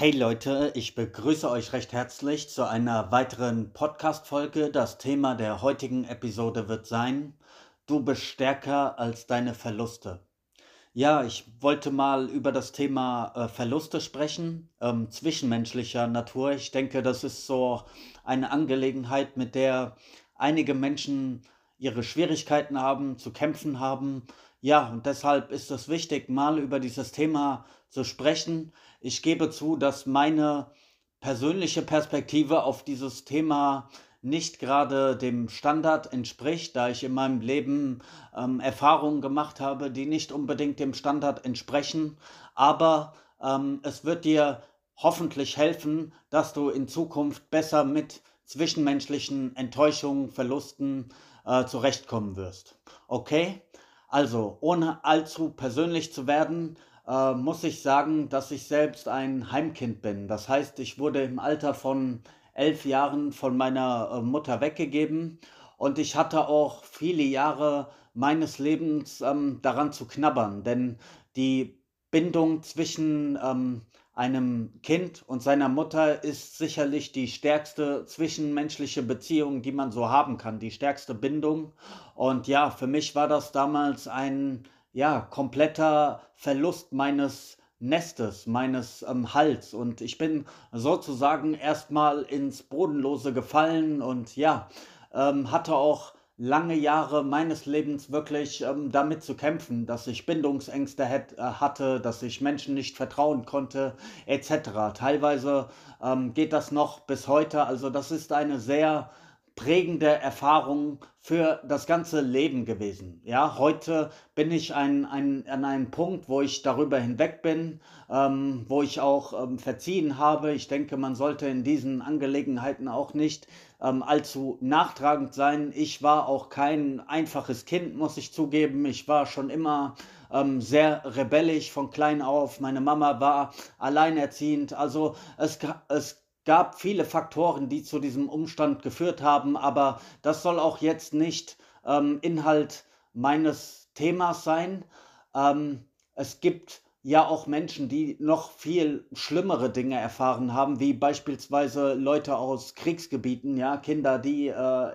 Hey Leute, ich begrüße euch recht herzlich zu einer weiteren Podcast-Folge. Das Thema der heutigen Episode wird sein: Du bist stärker als deine Verluste. Ja, ich wollte mal über das Thema äh, Verluste sprechen, ähm, zwischenmenschlicher Natur. Ich denke, das ist so eine Angelegenheit, mit der einige Menschen ihre Schwierigkeiten haben, zu kämpfen haben. Ja, und deshalb ist es wichtig, mal über dieses Thema zu sprechen. Ich gebe zu, dass meine persönliche Perspektive auf dieses Thema nicht gerade dem Standard entspricht, da ich in meinem Leben ähm, Erfahrungen gemacht habe, die nicht unbedingt dem Standard entsprechen. Aber ähm, es wird dir hoffentlich helfen, dass du in Zukunft besser mit zwischenmenschlichen Enttäuschungen, Verlusten äh, zurechtkommen wirst. Okay? Also, ohne allzu persönlich zu werden, äh, muss ich sagen, dass ich selbst ein Heimkind bin. Das heißt, ich wurde im Alter von elf Jahren von meiner äh, Mutter weggegeben und ich hatte auch viele Jahre meines Lebens ähm, daran zu knabbern, denn die Bindung zwischen ähm, einem Kind und seiner Mutter ist sicherlich die stärkste zwischenmenschliche Beziehung, die man so haben kann, die stärkste Bindung. Und ja, für mich war das damals ein ja, kompletter Verlust meines Nestes, meines ähm, Halts. Und ich bin sozusagen erstmal ins Bodenlose gefallen und ja, ähm, hatte auch lange Jahre meines Lebens wirklich ähm, damit zu kämpfen, dass ich Bindungsängste hätt, äh, hatte, dass ich Menschen nicht vertrauen konnte, etc. Teilweise ähm, geht das noch bis heute. Also das ist eine sehr prägende Erfahrung für das ganze Leben gewesen. Ja, heute bin ich ein, ein, an einem Punkt, wo ich darüber hinweg bin, ähm, wo ich auch ähm, verziehen habe. Ich denke, man sollte in diesen Angelegenheiten auch nicht ähm, allzu nachtragend sein. Ich war auch kein einfaches Kind, muss ich zugeben. Ich war schon immer ähm, sehr rebellisch von klein auf. Meine Mama war alleinerziehend. Also es, es gab viele Faktoren, die zu diesem Umstand geführt haben, aber das soll auch jetzt nicht ähm, Inhalt meines Themas sein. Ähm, es gibt ja auch Menschen, die noch viel schlimmere Dinge erfahren haben, wie beispielsweise Leute aus Kriegsgebieten, ja, Kinder, die äh,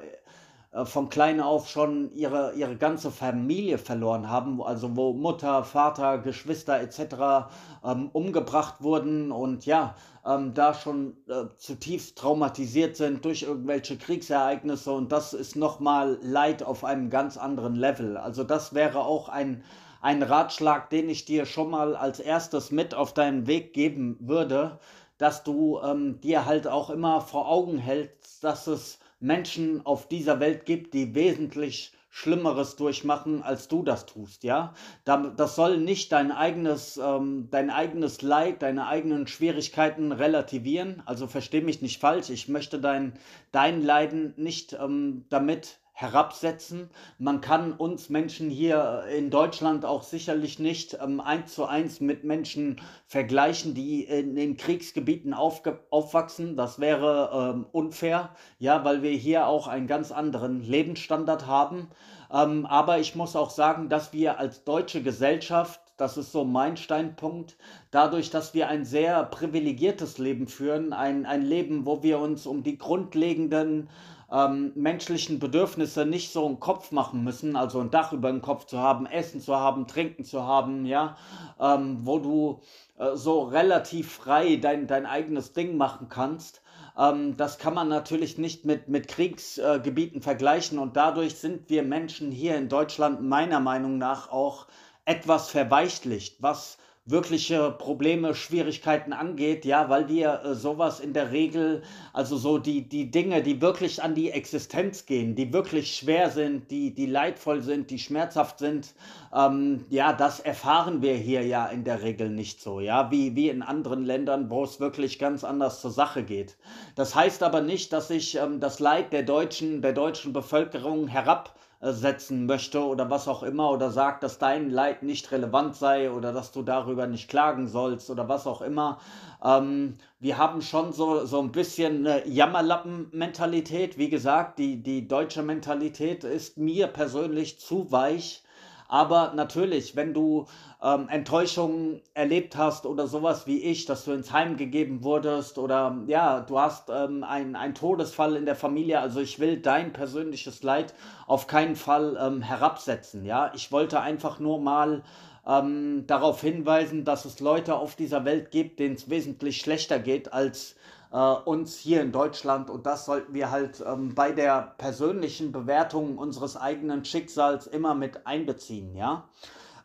von klein auf schon ihre, ihre ganze Familie verloren haben, also wo Mutter, Vater, Geschwister etc. Ähm, umgebracht wurden und ja, ähm, da schon äh, zutiefst traumatisiert sind durch irgendwelche Kriegsereignisse und das ist nochmal Leid auf einem ganz anderen Level. Also das wäre auch ein, ein Ratschlag, den ich dir schon mal als erstes mit auf deinen Weg geben würde, dass du ähm, dir halt auch immer vor Augen hältst, dass es Menschen auf dieser Welt gibt, die wesentlich Schlimmeres durchmachen, als du das tust, ja. Das soll nicht dein eigenes, ähm, dein eigenes Leid, deine eigenen Schwierigkeiten relativieren. Also versteh mich nicht falsch. Ich möchte dein, dein Leiden nicht ähm, damit herabsetzen. Man kann uns Menschen hier in Deutschland auch sicherlich nicht ähm, eins zu eins mit Menschen vergleichen, die in den Kriegsgebieten aufwachsen. Das wäre ähm, unfair, ja, weil wir hier auch einen ganz anderen Lebensstandard haben. Ähm, aber ich muss auch sagen, dass wir als deutsche Gesellschaft das ist so mein Steinpunkt. Dadurch, dass wir ein sehr privilegiertes Leben führen, ein, ein Leben, wo wir uns um die grundlegenden ähm, menschlichen Bedürfnisse nicht so einen Kopf machen müssen, also ein Dach über dem Kopf zu haben, Essen zu haben, Trinken zu haben, ja, ähm, wo du äh, so relativ frei dein, dein eigenes Ding machen kannst. Ähm, das kann man natürlich nicht mit, mit Kriegsgebieten äh, vergleichen und dadurch sind wir Menschen hier in Deutschland meiner Meinung nach auch etwas verweichlicht, was wirkliche Probleme, Schwierigkeiten angeht, ja, weil wir äh, sowas in der Regel, also so die, die Dinge, die wirklich an die Existenz gehen, die wirklich schwer sind, die, die leidvoll sind, die schmerzhaft sind, ähm, ja, das erfahren wir hier ja in der Regel nicht so, ja, wie, wie in anderen Ländern, wo es wirklich ganz anders zur Sache geht. Das heißt aber nicht, dass ich ähm, das Leid der deutschen, der deutschen Bevölkerung herab setzen möchte oder was auch immer oder sagt, dass dein Leid nicht relevant sei oder dass du darüber nicht klagen sollst oder was auch immer. Ähm, wir haben schon so, so ein bisschen eine Jammerlappen-Mentalität. Wie gesagt, die, die deutsche Mentalität ist mir persönlich zu weich. Aber natürlich, wenn du ähm, Enttäuschungen erlebt hast oder sowas wie ich, dass du ins Heim gegeben wurdest oder ja, du hast ähm, einen Todesfall in der Familie, also ich will dein persönliches Leid auf keinen Fall ähm, herabsetzen. Ja, ich wollte einfach nur mal ähm, darauf hinweisen, dass es Leute auf dieser Welt gibt, denen es wesentlich schlechter geht als äh, uns hier in Deutschland. Und das sollten wir halt ähm, bei der persönlichen Bewertung unseres eigenen Schicksals immer mit einbeziehen. Ja?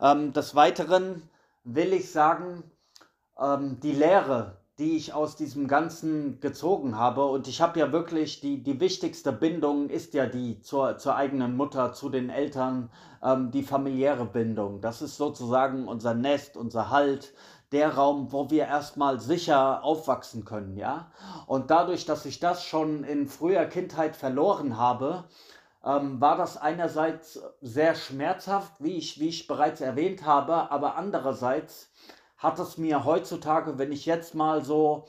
Ähm, des Weiteren will ich sagen, ähm, die Lehre, die ich aus diesem Ganzen gezogen habe. Und ich habe ja wirklich, die, die wichtigste Bindung ist ja die zur, zur eigenen Mutter, zu den Eltern, ähm, die familiäre Bindung. Das ist sozusagen unser Nest, unser Halt, der Raum, wo wir erstmal sicher aufwachsen können, ja. Und dadurch, dass ich das schon in früher Kindheit verloren habe, ähm, war das einerseits sehr schmerzhaft, wie ich, wie ich bereits erwähnt habe, aber andererseits hat es mir heutzutage, wenn ich jetzt mal so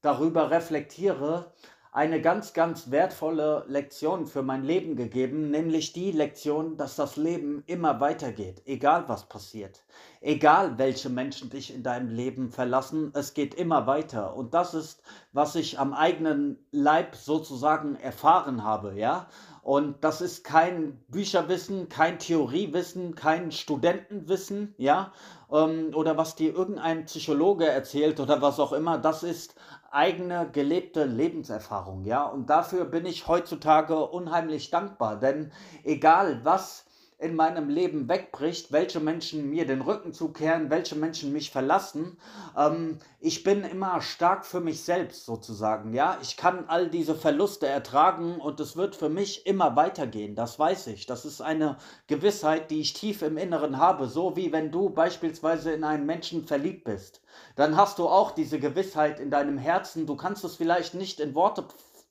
darüber reflektiere, eine ganz, ganz wertvolle Lektion für mein Leben gegeben, nämlich die Lektion, dass das Leben immer weitergeht, egal was passiert, egal welche Menschen dich in deinem Leben verlassen, es geht immer weiter. Und das ist, was ich am eigenen Leib sozusagen erfahren habe, ja. Und das ist kein Bücherwissen, kein Theoriewissen, kein Studentenwissen, ja, ähm, oder was dir irgendein Psychologe erzählt oder was auch immer. Das ist eigene gelebte Lebenserfahrung, ja. Und dafür bin ich heutzutage unheimlich dankbar, denn egal was in meinem Leben wegbricht, welche Menschen mir den Rücken zukehren, welche Menschen mich verlassen. Ähm, ich bin immer stark für mich selbst sozusagen, ja. Ich kann all diese Verluste ertragen und es wird für mich immer weitergehen, das weiß ich. Das ist eine Gewissheit, die ich tief im Inneren habe, so wie wenn du beispielsweise in einen Menschen verliebt bist. Dann hast du auch diese Gewissheit in deinem Herzen, du kannst es vielleicht nicht in Worte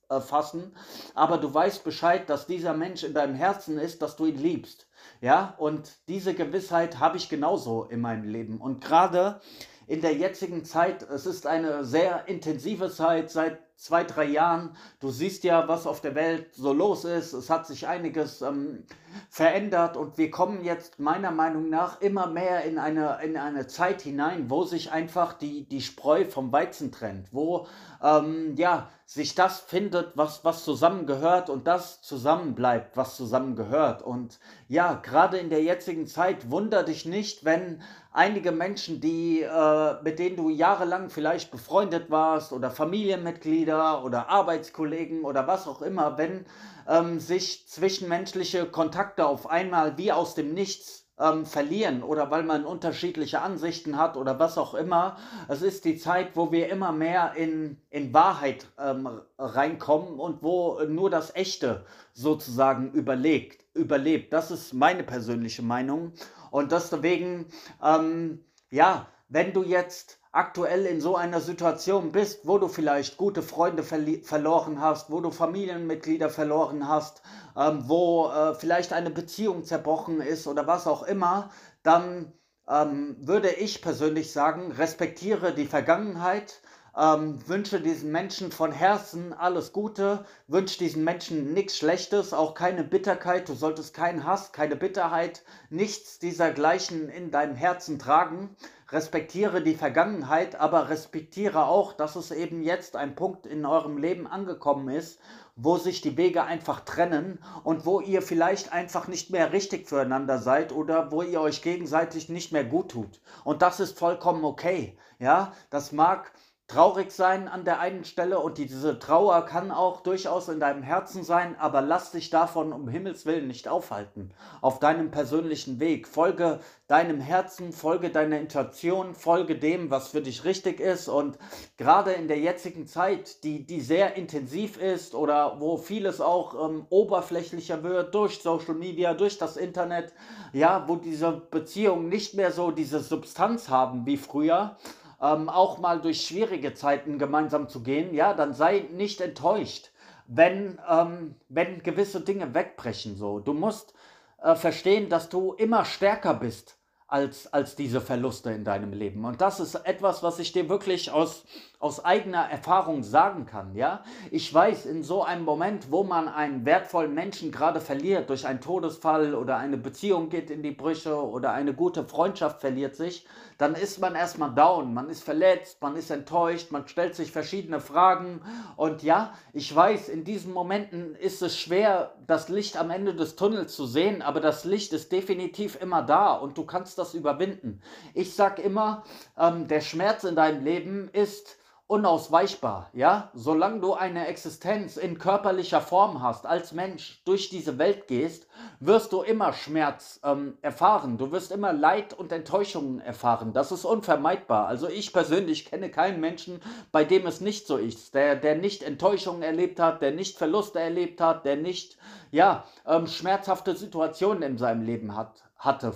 äh, fassen, aber du weißt Bescheid, dass dieser Mensch in deinem Herzen ist, dass du ihn liebst. Ja, und diese Gewissheit habe ich genauso in meinem Leben. Und gerade in der jetzigen Zeit, es ist eine sehr intensive Zeit seit zwei, drei Jahren. Du siehst ja, was auf der Welt so los ist. Es hat sich einiges ähm, verändert und wir kommen jetzt meiner Meinung nach immer mehr in eine, in eine Zeit hinein, wo sich einfach die, die Spreu vom Weizen trennt, wo ähm, ja, sich das findet, was, was zusammengehört und das zusammenbleibt, was zusammengehört. Und ja, gerade in der jetzigen Zeit wunder dich nicht, wenn einige Menschen, die, äh, mit denen du jahrelang vielleicht befreundet warst oder Familienmitglieder oder Arbeitskollegen oder was auch immer, wenn ähm, sich zwischenmenschliche Kontakte auf einmal wie aus dem Nichts ähm, verlieren oder weil man unterschiedliche Ansichten hat oder was auch immer. Es ist die Zeit, wo wir immer mehr in, in Wahrheit ähm, reinkommen und wo nur das Echte sozusagen überlegt, überlebt. Das ist meine persönliche Meinung. Und deswegen, ähm, ja, wenn du jetzt aktuell in so einer Situation bist, wo du vielleicht gute Freunde verloren hast, wo du Familienmitglieder verloren hast, ähm, wo äh, vielleicht eine Beziehung zerbrochen ist oder was auch immer, dann ähm, würde ich persönlich sagen, respektiere die Vergangenheit, ähm, wünsche diesen Menschen von Herzen alles Gute, wünsche diesen Menschen nichts Schlechtes, auch keine Bitterkeit, du solltest keinen Hass, keine Bitterheit, nichts dieser gleichen in deinem Herzen tragen respektiere die Vergangenheit, aber respektiere auch, dass es eben jetzt ein Punkt in eurem Leben angekommen ist, wo sich die Wege einfach trennen und wo ihr vielleicht einfach nicht mehr richtig füreinander seid oder wo ihr euch gegenseitig nicht mehr gut tut. Und das ist vollkommen okay. Ja, das mag traurig sein an der einen Stelle und diese Trauer kann auch durchaus in deinem Herzen sein, aber lass dich davon um Himmels Willen nicht aufhalten. Auf deinem persönlichen Weg. Folge deinem Herzen, folge deiner Intuition, folge dem, was für dich richtig ist und gerade in der jetzigen Zeit, die, die sehr intensiv ist oder wo vieles auch ähm, oberflächlicher wird durch Social Media, durch das Internet, ja, wo diese Beziehungen nicht mehr so diese Substanz haben wie früher, ähm, auch mal durch schwierige Zeiten gemeinsam zu gehen, ja, dann sei nicht enttäuscht, wenn, ähm, wenn gewisse Dinge wegbrechen. So. Du musst äh, verstehen, dass du immer stärker bist als, als diese Verluste in deinem Leben. Und das ist etwas, was ich dir wirklich aus, aus eigener Erfahrung sagen kann. Ja? Ich weiß, in so einem Moment, wo man einen wertvollen Menschen gerade verliert, durch einen Todesfall oder eine Beziehung geht in die Brüche oder eine gute Freundschaft verliert sich, dann ist man erstmal down, man ist verletzt, man ist enttäuscht, man stellt sich verschiedene Fragen. Und ja, ich weiß, in diesen Momenten ist es schwer, das Licht am Ende des Tunnels zu sehen, aber das Licht ist definitiv immer da und du kannst das überwinden. Ich sag immer, ähm, der Schmerz in deinem Leben ist unausweichbar, ja? Solange du eine Existenz in körperlicher Form hast, als Mensch durch diese Welt gehst, wirst du immer Schmerz ähm, erfahren. Du wirst immer Leid und Enttäuschungen erfahren. Das ist unvermeidbar. Also ich persönlich kenne keinen Menschen, bei dem es nicht so ist, der, der nicht Enttäuschungen erlebt hat, der nicht Verluste erlebt hat, der nicht, ja, ähm, schmerzhafte Situationen in seinem Leben hat, hatte.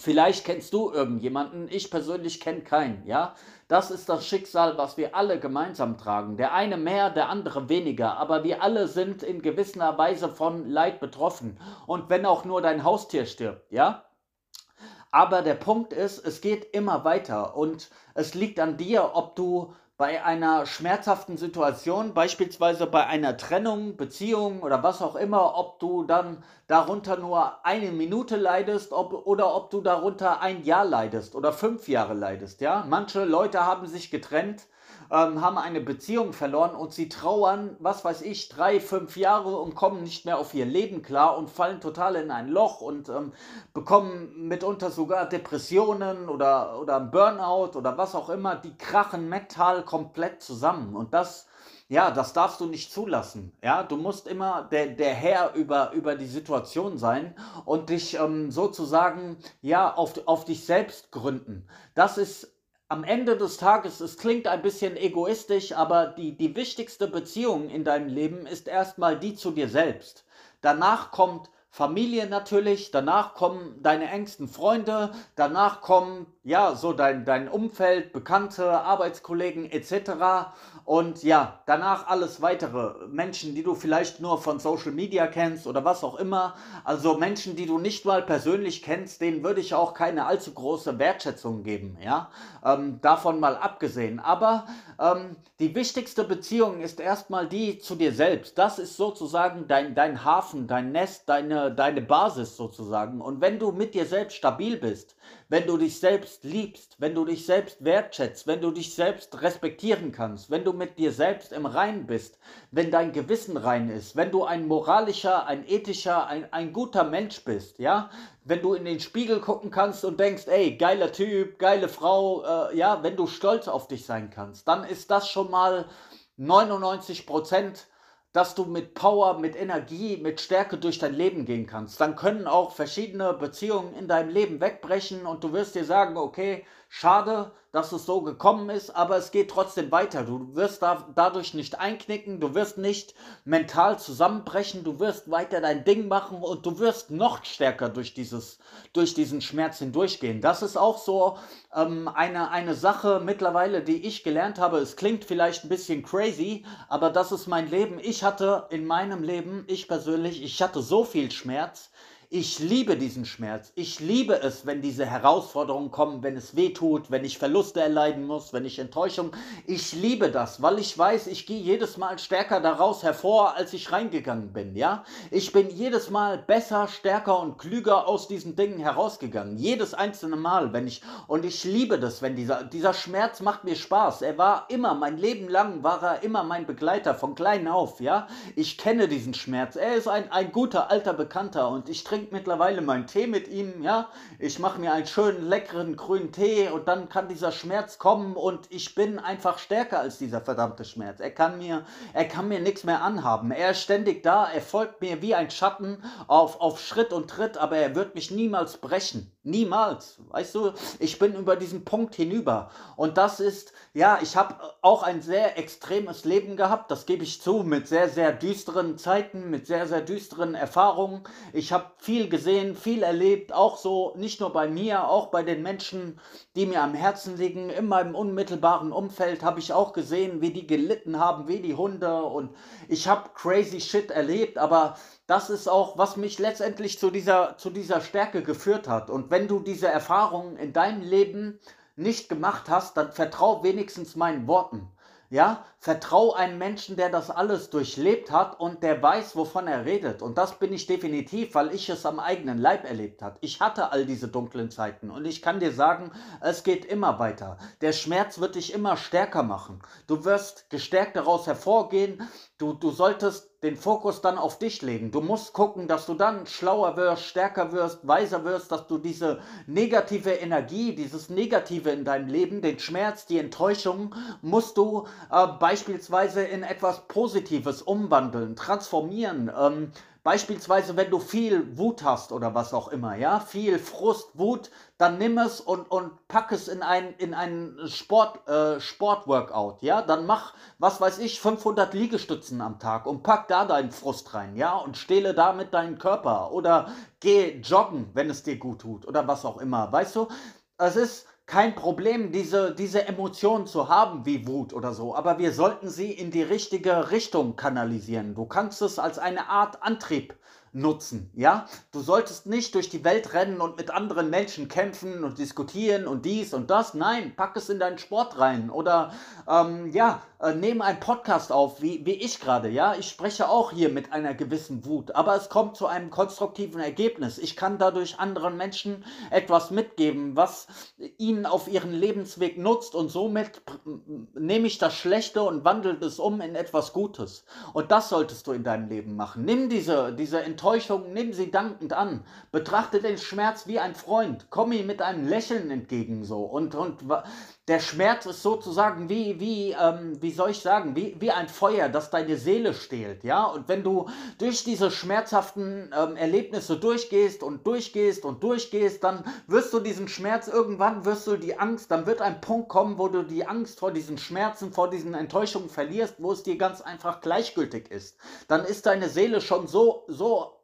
Vielleicht kennst du irgendjemanden, ich persönlich kenne keinen, ja? Das ist das Schicksal, was wir alle gemeinsam tragen. Der eine mehr, der andere weniger, aber wir alle sind in gewisser Weise von Leid betroffen. Und wenn auch nur dein Haustier stirbt, ja? Aber der Punkt ist, es geht immer weiter und es liegt an dir, ob du bei einer schmerzhaften Situation, beispielsweise bei einer Trennung, Beziehung oder was auch immer, ob du dann darunter nur eine Minute leidest ob, oder ob du darunter ein Jahr leidest oder fünf Jahre leidest. Ja? Manche Leute haben sich getrennt ähm, haben eine Beziehung verloren und sie trauern, was weiß ich, drei, fünf Jahre und kommen nicht mehr auf ihr Leben klar und fallen total in ein Loch und ähm, bekommen mitunter sogar Depressionen oder, oder Burnout oder was auch immer. Die krachen mental komplett zusammen und das ja, das darfst du nicht zulassen. Ja, du musst immer der, der Herr über, über die Situation sein und dich ähm, sozusagen ja auf, auf dich selbst gründen. Das ist am Ende des Tages, es klingt ein bisschen egoistisch, aber die, die wichtigste Beziehung in deinem Leben ist erstmal die zu dir selbst. Danach kommt Familie natürlich, danach kommen deine engsten Freunde, danach kommen ja so dein, dein Umfeld, Bekannte, Arbeitskollegen etc. Und ja, danach alles weitere. Menschen, die du vielleicht nur von Social Media kennst oder was auch immer. Also Menschen, die du nicht mal persönlich kennst, denen würde ich auch keine allzu große Wertschätzung geben. Ja, ähm, davon mal abgesehen. Aber ähm, die wichtigste Beziehung ist erstmal die zu dir selbst. Das ist sozusagen dein, dein Hafen, dein Nest, deine, deine Basis sozusagen. Und wenn du mit dir selbst stabil bist, wenn du dich selbst liebst, wenn du dich selbst wertschätzt, wenn du dich selbst respektieren kannst, wenn du mit dir selbst im Rein bist, wenn dein Gewissen rein ist, wenn du ein moralischer, ein ethischer, ein, ein guter Mensch bist, ja, wenn du in den Spiegel gucken kannst und denkst, ey, geiler Typ, geile Frau, äh, ja, wenn du stolz auf dich sein kannst, dann ist das schon mal 99 Prozent dass du mit Power, mit Energie, mit Stärke durch dein Leben gehen kannst. Dann können auch verschiedene Beziehungen in deinem Leben wegbrechen und du wirst dir sagen, okay, schade, dass es so gekommen ist, aber es geht trotzdem weiter. Du wirst da, dadurch nicht einknicken, du wirst nicht mental zusammenbrechen, du wirst weiter dein Ding machen und du wirst noch stärker durch, dieses, durch diesen Schmerz hindurchgehen. Das ist auch so ähm, eine, eine Sache mittlerweile, die ich gelernt habe. Es klingt vielleicht ein bisschen crazy, aber das ist mein Leben. Ich hatte in meinem Leben, ich persönlich, ich hatte so viel Schmerz ich liebe diesen Schmerz. Ich liebe es, wenn diese Herausforderungen kommen, wenn es weh tut, wenn ich Verluste erleiden muss, wenn ich Enttäuschung. Ich liebe das, weil ich weiß, ich gehe jedes Mal stärker daraus hervor, als ich reingegangen bin. Ja, ich bin jedes Mal besser, stärker und klüger aus diesen Dingen herausgegangen. Jedes einzelne Mal, wenn ich und ich liebe das, wenn dieser dieser Schmerz macht mir Spaß. Er war immer mein Leben lang war er immer mein Begleiter von klein auf. Ja, ich kenne diesen Schmerz. Er ist ein ein guter alter Bekannter und ich trinke trinke mittlerweile meinen Tee mit ihm, ja. Ich mache mir einen schönen, leckeren grünen Tee und dann kann dieser Schmerz kommen und ich bin einfach stärker als dieser verdammte Schmerz. Er kann mir, er kann mir nichts mehr anhaben. Er ist ständig da, er folgt mir wie ein Schatten auf, auf Schritt und Tritt, aber er wird mich niemals brechen. Niemals. Weißt du, ich bin über diesen Punkt hinüber. Und das ist, ja, ich habe auch ein sehr extremes Leben gehabt, das gebe ich zu, mit sehr, sehr düsteren Zeiten, mit sehr, sehr düsteren Erfahrungen. Ich habe viel gesehen, viel erlebt, auch so, nicht nur bei mir, auch bei den Menschen, die mir am Herzen liegen. In meinem unmittelbaren Umfeld habe ich auch gesehen, wie die gelitten haben, wie die Hunde. Und ich habe crazy shit erlebt, aber das ist auch, was mich letztendlich zu dieser, zu dieser Stärke geführt hat. Und wenn du diese Erfahrungen in deinem Leben nicht gemacht hast, dann vertrau wenigstens meinen Worten. Ja, vertrau einem Menschen, der das alles durchlebt hat und der weiß, wovon er redet. Und das bin ich definitiv, weil ich es am eigenen Leib erlebt habe. Ich hatte all diese dunklen Zeiten und ich kann dir sagen, es geht immer weiter. Der Schmerz wird dich immer stärker machen. Du wirst gestärkt daraus hervorgehen. Du, du solltest den Fokus dann auf dich legen. Du musst gucken, dass du dann schlauer wirst, stärker wirst, weiser wirst, dass du diese negative Energie, dieses Negative in deinem Leben, den Schmerz, die Enttäuschung, musst du äh, beispielsweise in etwas Positives umwandeln, transformieren. Ähm, Beispielsweise, wenn du viel Wut hast oder was auch immer, ja, viel Frust, Wut, dann nimm es und, und pack es in ein, in ein Sport, äh, Sportworkout, ja, dann mach, was weiß ich, 500 Liegestützen am Tag und pack da deinen Frust rein, ja, und stehle damit deinen Körper. Oder geh joggen, wenn es dir gut tut oder was auch immer, weißt du, es ist, kein Problem, diese, diese Emotionen zu haben wie Wut oder so, aber wir sollten sie in die richtige Richtung kanalisieren. Du kannst es als eine Art Antrieb nutzen, ja? Du solltest nicht durch die Welt rennen und mit anderen Menschen kämpfen und diskutieren und dies und das. Nein, pack es in deinen Sport rein oder ähm, ja, äh, nehme einen Podcast auf, wie, wie ich gerade, ja? Ich spreche auch hier mit einer gewissen Wut, aber es kommt zu einem konstruktiven Ergebnis. Ich kann dadurch anderen Menschen etwas mitgeben, was ihnen auf ihren Lebensweg nutzt und somit nehme ich das Schlechte und wandle es um in etwas Gutes. Und das solltest du in deinem Leben machen. Nimm diese, diese Enttäuschung, nimm sie dankend an. Betrachte den Schmerz wie ein Freund. Komm ihm mit einem Lächeln entgegen so. Und, und der Schmerz ist sozusagen wie, wie, ähm, wie soll ich sagen, wie, wie ein Feuer, das deine Seele stehlt, ja. Und wenn du durch diese schmerzhaften ähm, Erlebnisse durchgehst und durchgehst und durchgehst, dann wirst du diesen Schmerz irgendwann, wirst du die Angst, dann wird ein Punkt kommen, wo du die Angst vor diesen Schmerzen, vor diesen Enttäuschungen verlierst, wo es dir ganz einfach gleichgültig ist. Dann ist deine Seele schon so, so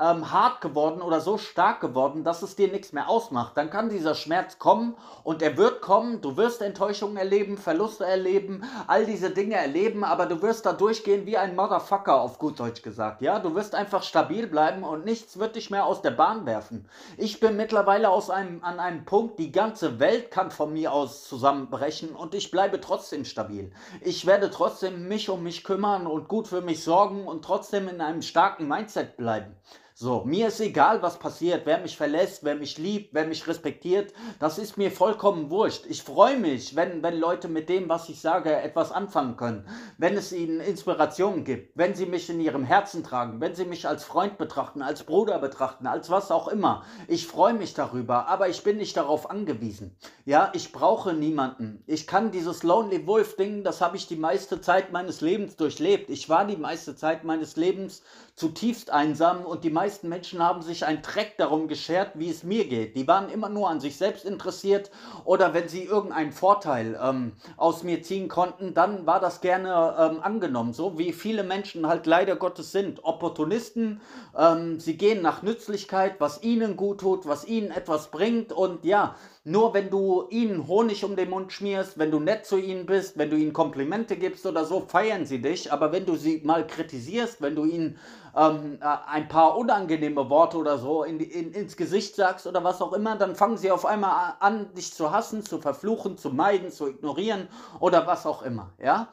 ähm, hart geworden oder so stark geworden, dass es dir nichts mehr ausmacht. Dann kann dieser Schmerz kommen und er wird kommen. Du wirst Enttäuschungen erleben, Verluste erleben, all diese Dinge erleben, aber du wirst da durchgehen wie ein Motherfucker, auf gut Deutsch gesagt. Ja, du wirst einfach stabil bleiben und nichts wird dich mehr aus der Bahn werfen. Ich bin mittlerweile aus einem, an einem Punkt, die ganze Welt kann von mir aus zusammenbrechen und ich bleibe trotzdem stabil. Ich werde trotzdem mich um mich kümmern und gut für mich sorgen und trotzdem in einem starken Mindset bleiben. So, mir ist egal, was passiert, wer mich verlässt, wer mich liebt, wer mich respektiert, das ist mir vollkommen wurscht. Ich freue mich, wenn, wenn Leute mit dem, was ich sage, etwas anfangen können, wenn es ihnen Inspiration gibt, wenn sie mich in ihrem Herzen tragen, wenn sie mich als Freund betrachten, als Bruder betrachten, als was auch immer. Ich freue mich darüber, aber ich bin nicht darauf angewiesen. Ja, ich brauche niemanden. Ich kann dieses Lonely Wolf Ding, das habe ich die meiste Zeit meines Lebens durchlebt. Ich war die meiste Zeit meines Lebens zutiefst einsam und die meisten Menschen haben sich ein Dreck darum geschert, wie es mir geht. Die waren immer nur an sich selbst interessiert oder wenn sie irgendeinen Vorteil ähm, aus mir ziehen konnten, dann war das gerne ähm, angenommen. So wie viele Menschen halt leider Gottes sind. Opportunisten, ähm, sie gehen nach Nützlichkeit, was ihnen gut tut, was ihnen etwas bringt und ja, nur wenn du ihnen Honig um den Mund schmierst, wenn du nett zu ihnen bist, wenn du ihnen Komplimente gibst oder so, feiern sie dich. Aber wenn du sie mal kritisierst, wenn du ihnen ähm, äh, ein paar unangenehme Worte oder so in, in, ins Gesicht sagst oder was auch immer, dann fangen sie auf einmal an, dich zu hassen, zu verfluchen, zu meiden, zu ignorieren oder was auch immer. Ja?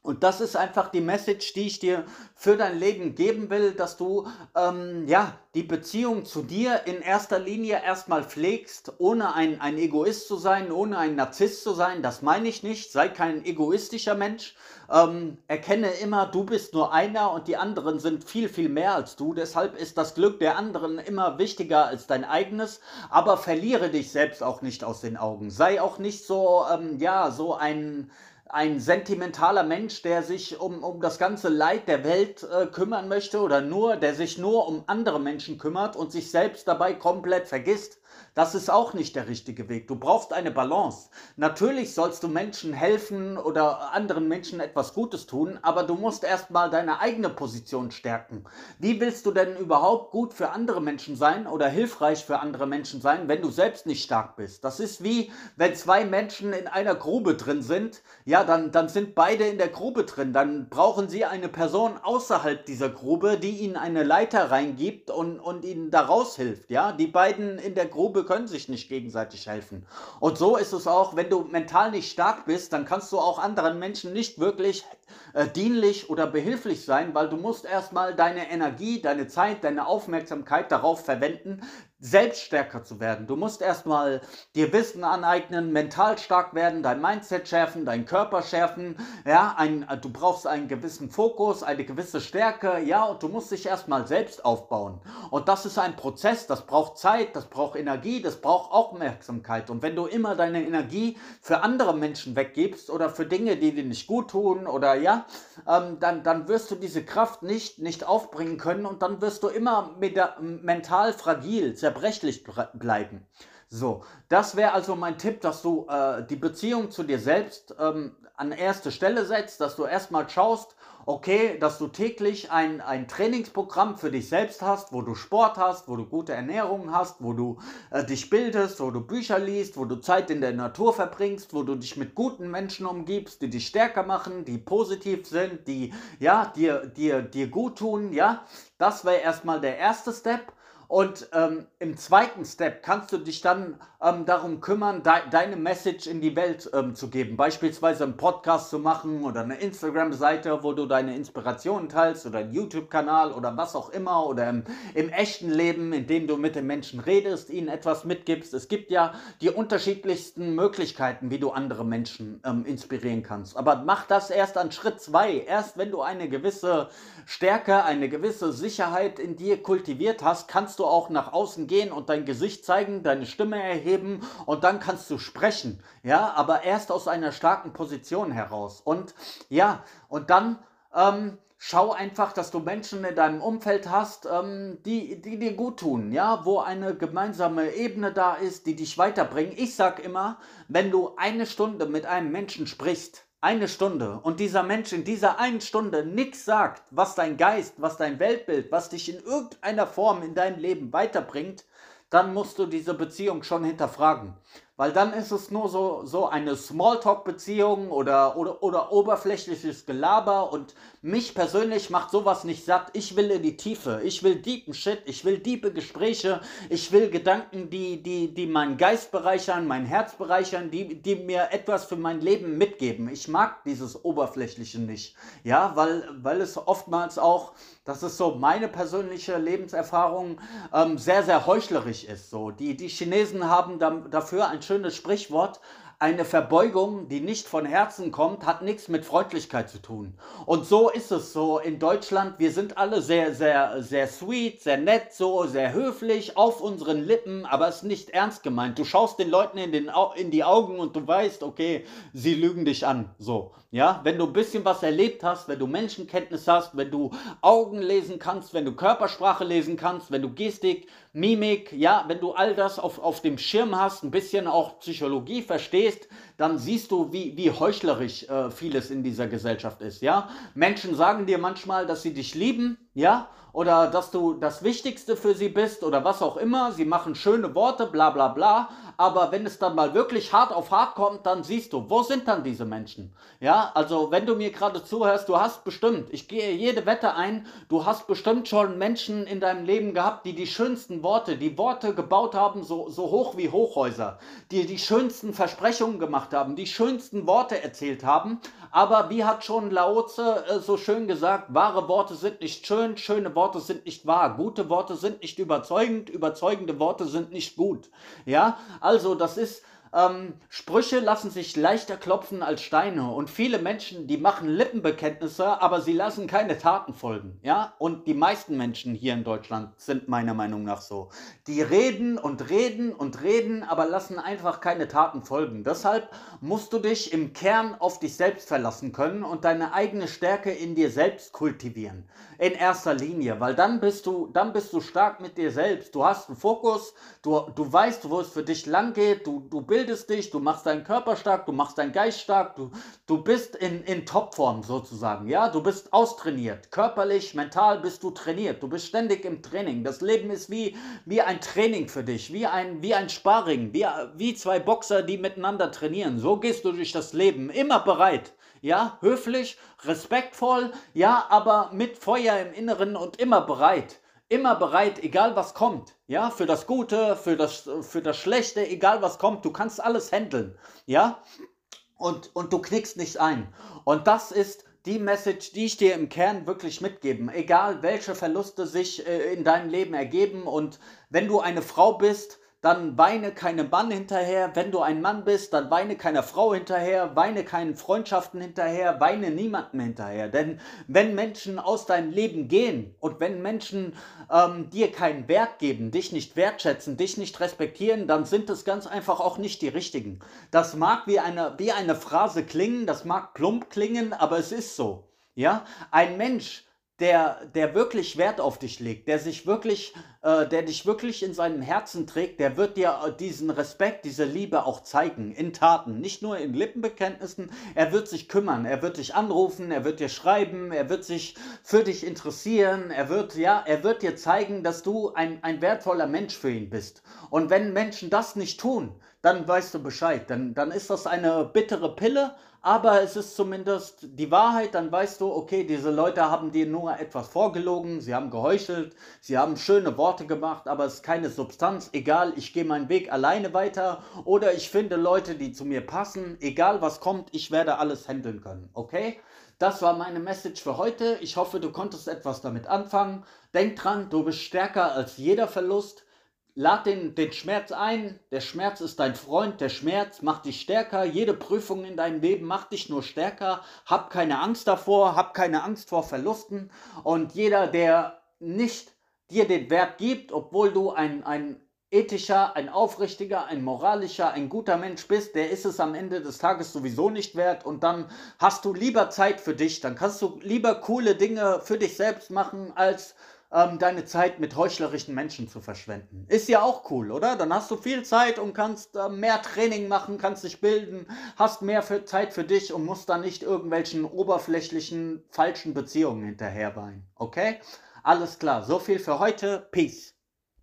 Und das ist einfach die Message, die ich dir für dein Leben geben will, dass du ähm, ja die Beziehung zu dir in erster Linie erstmal pflegst, ohne ein, ein Egoist zu sein, ohne ein Narzisst zu sein. Das meine ich nicht. Sei kein egoistischer Mensch. Ähm, erkenne immer, du bist nur einer und die anderen sind viel, viel mehr als du. Deshalb ist das Glück der anderen immer wichtiger als dein eigenes. Aber verliere dich selbst auch nicht aus den Augen. Sei auch nicht so, ähm, ja, so ein ein sentimentaler Mensch, der sich um, um das ganze Leid der Welt äh, kümmern möchte oder nur, der sich nur um andere Menschen kümmert und sich selbst dabei komplett vergisst. Das ist auch nicht der richtige Weg. Du brauchst eine Balance. Natürlich sollst du Menschen helfen oder anderen Menschen etwas Gutes tun, aber du musst erstmal deine eigene Position stärken. Wie willst du denn überhaupt gut für andere Menschen sein oder hilfreich für andere Menschen sein, wenn du selbst nicht stark bist? Das ist wie, wenn zwei Menschen in einer Grube drin sind. Ja, dann, dann sind beide in der Grube drin. Dann brauchen sie eine Person außerhalb dieser Grube, die ihnen eine Leiter reingibt und, und ihnen da raushilft. Ja, die beiden in der Grube Grube können sich nicht gegenseitig helfen. Und so ist es auch, wenn du mental nicht stark bist, dann kannst du auch anderen Menschen nicht wirklich äh, dienlich oder behilflich sein, weil du musst erstmal deine Energie, deine Zeit, deine Aufmerksamkeit darauf verwenden, selbst stärker zu werden. Du musst erstmal dir Wissen aneignen, mental stark werden, dein Mindset schärfen, deinen Körper schärfen. Ja, ein, du brauchst einen gewissen Fokus, eine gewisse Stärke. Ja, und du musst dich erstmal selbst aufbauen. Und das ist ein Prozess, das braucht Zeit, das braucht Energie, das braucht Aufmerksamkeit. Und wenn du immer deine Energie für andere Menschen weggibst oder für Dinge, die dir nicht gut tun oder ja, ähm, dann, dann wirst du diese Kraft nicht, nicht aufbringen können und dann wirst du immer mental fragil, zerbrechlich bleiben. So, das wäre also mein Tipp, dass du äh, die Beziehung zu dir selbst ähm, an erste Stelle setzt, dass du erstmal schaust, okay, dass du täglich ein, ein Trainingsprogramm für dich selbst hast, wo du Sport hast, wo du gute Ernährung hast, wo du äh, dich bildest, wo du Bücher liest, wo du Zeit in der Natur verbringst, wo du dich mit guten Menschen umgibst, die dich stärker machen, die positiv sind, die ja, dir, dir, dir gut tun, ja. Das wäre erstmal der erste Step. Und ähm, im zweiten Step kannst du dich dann ähm, darum kümmern, de deine Message in die Welt ähm, zu geben. Beispielsweise einen Podcast zu machen oder eine Instagram-Seite, wo du deine Inspirationen teilst oder einen YouTube-Kanal oder was auch immer oder im, im echten Leben, in dem du mit den Menschen redest, ihnen etwas mitgibst. Es gibt ja die unterschiedlichsten Möglichkeiten, wie du andere Menschen ähm, inspirieren kannst. Aber mach das erst an Schritt zwei. Erst wenn du eine gewisse Stärke, eine gewisse Sicherheit in dir kultiviert hast, kannst du auch nach außen gehen und dein Gesicht zeigen, deine Stimme erheben und dann kannst du sprechen. Ja, aber erst aus einer starken Position heraus. Und ja, und dann ähm, schau einfach, dass du Menschen in deinem Umfeld hast, ähm, die, die dir gut tun, ja, wo eine gemeinsame Ebene da ist, die dich weiterbringen. Ich sag immer, wenn du eine Stunde mit einem Menschen sprichst, eine Stunde und dieser Mensch in dieser einen Stunde nichts sagt, was dein Geist, was dein Weltbild, was dich in irgendeiner Form in deinem Leben weiterbringt, dann musst du diese Beziehung schon hinterfragen. Weil dann ist es nur so, so eine Smalltalk-Beziehung oder, oder, oder oberflächliches Gelaber und mich persönlich macht sowas nicht satt. Ich will in die Tiefe. Ich will deepen Shit. Ich will diepe Gespräche. Ich will Gedanken, die, die, die meinen Geist bereichern, mein Herz bereichern, die, die mir etwas für mein Leben mitgeben. Ich mag dieses Oberflächliche nicht. Ja, weil, weil es oftmals auch, das ist so meine persönliche Lebenserfahrung, ähm, sehr, sehr heuchlerisch ist. So. Die, die Chinesen haben da, dafür ein schönes Sprichwort, eine Verbeugung, die nicht von Herzen kommt, hat nichts mit Freundlichkeit zu tun. Und so ist es so in Deutschland. Wir sind alle sehr, sehr, sehr sweet, sehr nett, so sehr höflich auf unseren Lippen, aber es ist nicht ernst gemeint. Du schaust den Leuten in, den, in die Augen und du weißt, okay, sie lügen dich an. So, ja, wenn du ein bisschen was erlebt hast, wenn du Menschenkenntnis hast, wenn du Augen lesen kannst, wenn du Körpersprache lesen kannst, wenn du Gestik, Mimik, ja, wenn du all das auf, auf dem Schirm hast, ein bisschen auch Psychologie verstehst, dann siehst du, wie, wie heuchlerisch äh, vieles in dieser Gesellschaft ist, ja. Menschen sagen dir manchmal, dass sie dich lieben, ja, oder dass du das Wichtigste für sie bist oder was auch immer. Sie machen schöne Worte, bla bla bla. Aber wenn es dann mal wirklich hart auf hart kommt, dann siehst du, wo sind dann diese Menschen? Ja, also wenn du mir gerade zuhörst, du hast bestimmt, ich gehe jede Wette ein, du hast bestimmt schon Menschen in deinem Leben gehabt, die die schönsten Worte, die Worte gebaut haben, so, so hoch wie Hochhäuser, die die schönsten Versprechungen gemacht haben, die schönsten Worte erzählt haben. Aber wie hat schon Lao Tse äh, so schön gesagt, wahre Worte sind nicht schön, schöne Worte sind nicht wahr, gute Worte sind nicht überzeugend, überzeugende Worte sind nicht gut. Ja, also das ist ähm, Sprüche lassen sich leichter klopfen als Steine und viele Menschen, die machen Lippenbekenntnisse, aber sie lassen keine Taten folgen, ja? Und die meisten Menschen hier in Deutschland sind meiner Meinung nach so. Die reden und reden und reden, aber lassen einfach keine Taten folgen. Deshalb musst du dich im Kern auf dich selbst verlassen können und deine eigene Stärke in dir selbst kultivieren. In erster Linie, weil dann bist du, dann bist du stark mit dir selbst. Du hast einen Fokus, du, du weißt, wo es für dich lang geht, du, du bist bildest dich, du machst deinen Körper stark, du machst deinen Geist stark, du, du bist in, in Topform sozusagen, ja, du bist austrainiert, körperlich, mental bist du trainiert, du bist ständig im Training. Das Leben ist wie, wie ein Training für dich, wie ein, wie ein Sparring, wie, wie zwei Boxer, die miteinander trainieren. So gehst du durch das Leben, immer bereit, ja, höflich, respektvoll, ja, aber mit Feuer im Inneren und immer bereit immer bereit, egal was kommt, ja, für das Gute, für das, für das Schlechte, egal was kommt, du kannst alles handeln, ja, und, und du knickst nicht ein. Und das ist die Message, die ich dir im Kern wirklich mitgeben, egal welche Verluste sich äh, in deinem Leben ergeben und wenn du eine Frau bist, dann weine keinem Mann hinterher. Wenn du ein Mann bist, dann weine keiner Frau hinterher, weine keinen Freundschaften hinterher, weine niemandem hinterher. Denn wenn Menschen aus deinem Leben gehen und wenn Menschen ähm, dir keinen Wert geben, dich nicht wertschätzen, dich nicht respektieren, dann sind es ganz einfach auch nicht die richtigen. Das mag wie eine, wie eine Phrase klingen, das mag plump klingen, aber es ist so. Ja, ein Mensch, der, der wirklich Wert auf dich legt, der sich wirklich, äh, der dich wirklich in seinem Herzen trägt, der wird dir äh, diesen Respekt, diese Liebe auch zeigen, in Taten, nicht nur in Lippenbekenntnissen. Er wird sich kümmern, er wird dich anrufen, er wird dir schreiben, er wird sich für dich interessieren, er wird, ja, er wird dir zeigen, dass du ein, ein wertvoller Mensch für ihn bist. Und wenn Menschen das nicht tun, dann weißt du Bescheid. Dann, dann ist das eine bittere Pille, aber es ist zumindest die Wahrheit, dann weißt du, okay, diese Leute haben dir nur etwas vorgelogen, sie haben geheuchelt, sie haben schöne Worte gemacht, aber es ist keine Substanz, egal, ich gehe meinen Weg alleine weiter oder ich finde Leute, die zu mir passen, egal was kommt, ich werde alles handeln können, okay? Das war meine Message für heute. Ich hoffe, du konntest etwas damit anfangen. Denk dran, du bist stärker als jeder Verlust. Lad den, den Schmerz ein. Der Schmerz ist dein Freund. Der Schmerz macht dich stärker. Jede Prüfung in deinem Leben macht dich nur stärker. Hab keine Angst davor. Hab keine Angst vor Verlusten. Und jeder, der nicht dir den Wert gibt, obwohl du ein, ein ethischer, ein aufrichtiger, ein moralischer, ein guter Mensch bist, der ist es am Ende des Tages sowieso nicht wert und dann hast du lieber Zeit für dich, dann kannst du lieber coole Dinge für dich selbst machen, als ähm, deine Zeit mit heuchlerischen Menschen zu verschwenden. Ist ja auch cool, oder? Dann hast du viel Zeit und kannst äh, mehr Training machen, kannst dich bilden, hast mehr für Zeit für dich und musst dann nicht irgendwelchen oberflächlichen, falschen Beziehungen hinterherweinen. Okay? Alles klar, so viel für heute. Peace.